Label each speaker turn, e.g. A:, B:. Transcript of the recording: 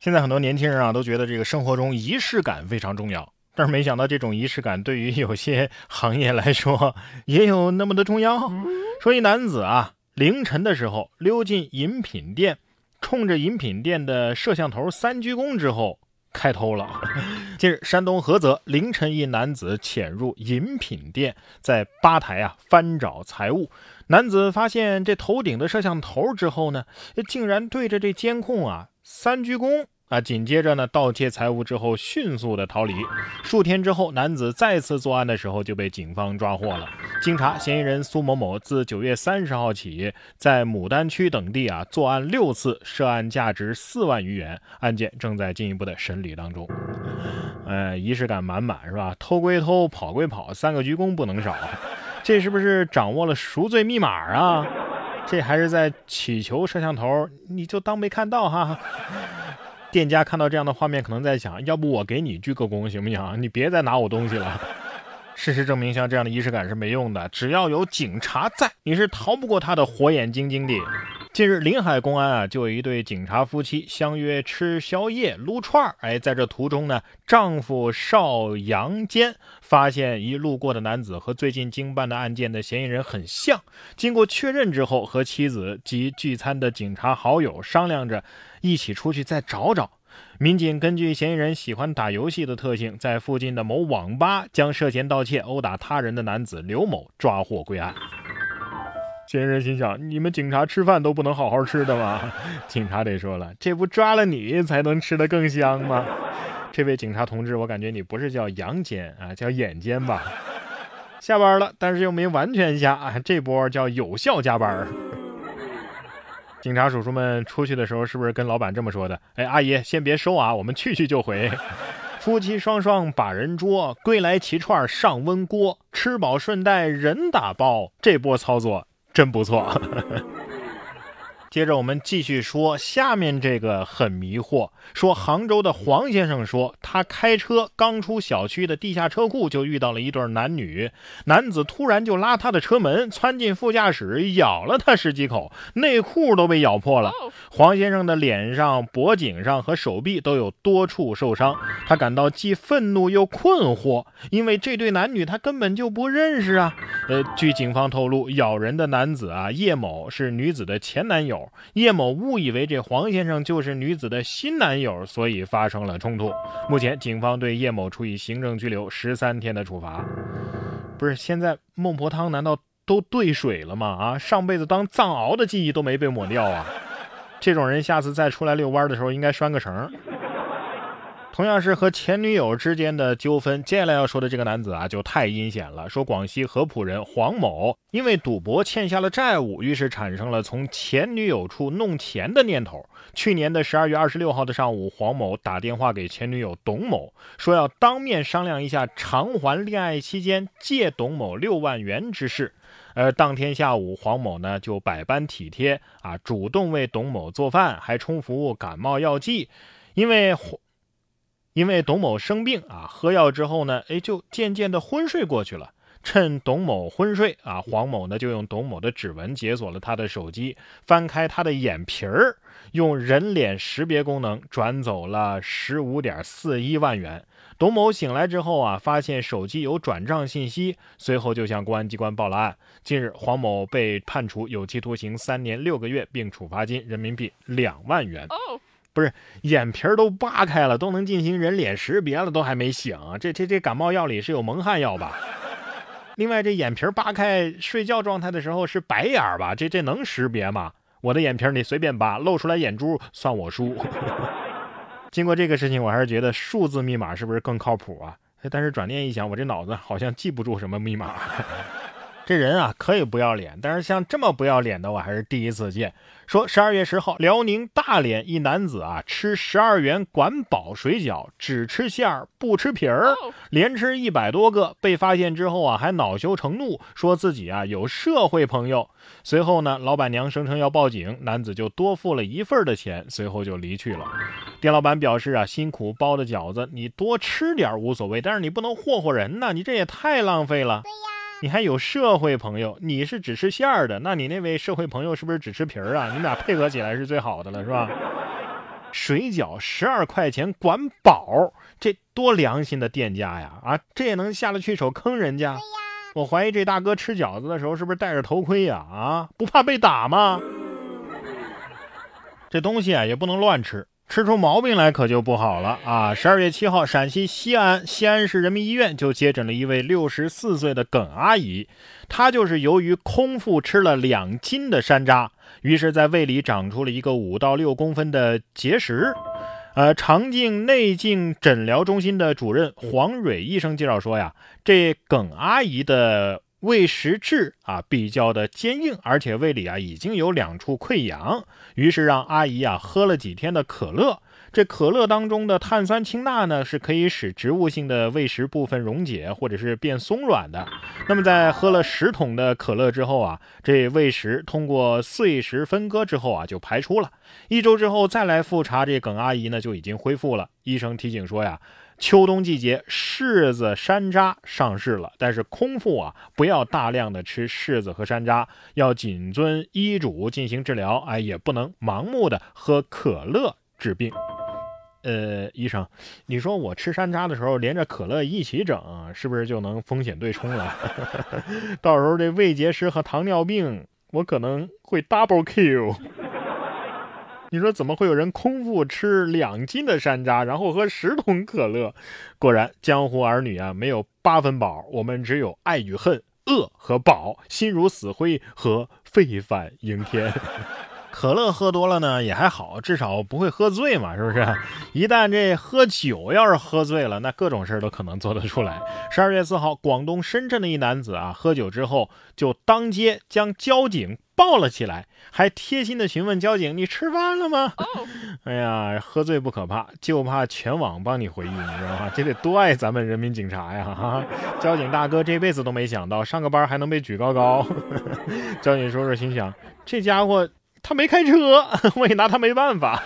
A: 现在很多年轻人啊都觉得这个生活中仪式感非常重要，但是没想到这种仪式感对于有些行业来说也有那么的重要。说一男子啊，凌晨的时候溜进饮品店，冲着饮品店的摄像头三鞠躬之后开偷了。近日，山东菏泽凌晨一男子潜入饮品店，在吧台啊翻找财物。男子发现这头顶的摄像头之后呢，竟然对着这监控啊。三鞠躬啊！紧接着呢，盗窃财物之后迅速的逃离。数天之后，男子再次作案的时候就被警方抓获了。经查，嫌疑人苏某某自九月三十号起，在牡丹区等地啊作案六次，涉案价值四万余元。案件正在进一步的审理当中。呃，仪式感满满是吧？偷归偷，跑归跑，三个鞠躬不能少。这是不是掌握了赎罪密码啊？这还是在祈求摄像头，你就当没看到哈。店家看到这样的画面，可能在想，要不我给你鞠个躬行不行？你别再拿我东西了。事实证明，像这样的仪式感是没用的，只要有警察在，你是逃不过他的火眼金睛的。近日，临海公安啊，就有一对警察夫妻相约吃宵夜、撸串儿。哎，在这途中呢，丈夫邵阳坚发现一路过的男子和最近经办的案件的嫌疑人很像。经过确认之后，和妻子及聚餐的警察好友商量着，一起出去再找找。民警根据嫌疑人喜欢打游戏的特性，在附近的某网吧将涉嫌盗窃、殴打他人的男子刘某抓获归案。嫌疑人心想：“你们警察吃饭都不能好好吃的吗？” 警察得说了：“这不抓了你才能吃得更香吗？”这位警察同志，我感觉你不是叫阳间啊，叫眼尖吧？下班了，但是又没完全下啊，这波叫有效加班。警察叔叔们出去的时候，是不是跟老板这么说的？哎，阿姨先别收啊，我们去去就回。夫妻双双把人捉，归来齐串上温锅，吃饱顺带人打包。这波操作。真不错。接着我们继续说，下面这个很迷惑。说杭州的黄先生说，他开车刚出小区的地下车库，就遇到了一对男女。男子突然就拉他的车门，窜进副驾驶，咬了他十几口，内裤都被咬破了。黄先生的脸上、脖颈上和手臂都有多处受伤，他感到既愤怒又困惑，因为这对男女他根本就不认识啊。呃，据警方透露，咬人的男子啊，叶某是女子的前男友。叶某误以为这黄先生就是女子的新男友，所以发生了冲突。目前，警方对叶某处以行政拘留十三天的处罚。不是，现在孟婆汤难道都兑水了吗？啊，上辈子当藏獒的记忆都没被抹掉啊！这种人下次再出来遛弯的时候，应该拴个绳。同样是和前女友之间的纠纷，接下来要说的这个男子啊，就太阴险了。说广西合浦人黄某因为赌博欠下了债务，于是产生了从前女友处弄钱的念头。去年的十二月二十六号的上午，黄某打电话给前女友董某，说要当面商量一下偿还恋爱期间借董某六万元之事。而当天下午，黄某呢就百般体贴啊，主动为董某做饭，还充服感冒药剂，因为黄。因为董某生病啊，喝药之后呢，哎，就渐渐的昏睡过去了。趁董某昏睡啊，黄某呢就用董某的指纹解锁了他的手机，翻开他的眼皮儿，用人脸识别功能转走了十五点四一万元。董某醒来之后啊，发现手机有转账信息，随后就向公安机关报了案。近日，黄某被判处有期徒刑三年六个月，并处罚金人民币两万元。不是眼皮儿都扒开了，都能进行人脸识别了，都还没醒。这这这感冒药里是有蒙汗药吧？另外，这眼皮扒开睡觉状态的时候是白眼儿吧？这这能识别吗？我的眼皮你随便扒，露出来眼珠算我输。经过这个事情，我还是觉得数字密码是不是更靠谱啊？但是转念一想，我这脑子好像记不住什么密码。这人啊，可以不要脸，但是像这么不要脸的，我还是第一次见。说十二月十号，辽宁大连一男子啊，吃十二元管饱水饺，只吃馅儿不吃皮儿，连吃一百多个，被发现之后啊，还恼羞成怒，说自己啊有社会朋友。随后呢，老板娘声称要报警，男子就多付了一份的钱，随后就离去了。店老板表示啊，辛苦包的饺子，你多吃点无所谓，但是你不能霍霍人呐，你这也太浪费了。对呀。你还有社会朋友，你是只吃馅儿的，那你那位社会朋友是不是只吃皮儿啊？你们俩配合起来是最好的了，是吧？水饺十二块钱管饱，这多良心的店家呀！啊，这也能下得去手坑人家？我怀疑这大哥吃饺子的时候是不是戴着头盔呀？啊，不怕被打吗？这东西啊也不能乱吃，吃出毛病来可就不好了啊！十二月七号，陕西西安西安市人民医院就接诊了一位六十四岁的耿阿姨，她就是由于空腹吃了两斤的山楂，于是在胃里长出了一个五到六公分的结石。呃，肠镜内镜诊疗中心的主任黄蕊医生介绍说呀，这耿阿姨的。胃食质啊比较的坚硬，而且胃里啊已经有两处溃疡，于是让阿姨啊喝了几天的可乐。这可乐当中的碳酸氢钠呢是可以使植物性的胃食部分溶解或者是变松软的。那么在喝了十桶的可乐之后啊，这胃食通过碎石分割之后啊就排出了。一周之后再来复查，这耿阿姨呢就已经恢复了。医生提醒说呀。秋冬季节，柿子、山楂上市了，但是空腹啊，不要大量的吃柿子和山楂，要谨遵医嘱进行治疗。哎，也不能盲目的喝可乐治病。呃，医生，你说我吃山楂的时候连着可乐一起整，是不是就能风险对冲了？到时候这胃结石和糖尿病，我可能会 double kill。你说怎么会有人空腹吃两斤的山楂，然后喝十桶可乐？果然，江湖儿女啊，没有八分饱，我们只有爱与恨、饿和饱，心如死灰和沸反盈天。可乐喝多了呢也还好，至少不会喝醉嘛，是不是？一旦这喝酒要是喝醉了，那各种事儿都可能做得出来。十二月四号，广东深圳的一男子啊，喝酒之后就当街将交警。抱了起来，还贴心的询问交警：“你吃饭了吗？”哎呀，喝醉不可怕，就怕全网帮你回忆，你知道吗？这得多爱咱们人民警察呀！哈，交警大哥这辈子都没想到上个班还能被举高高。交警叔叔心想：这家伙他没开车，我也拿他没办法。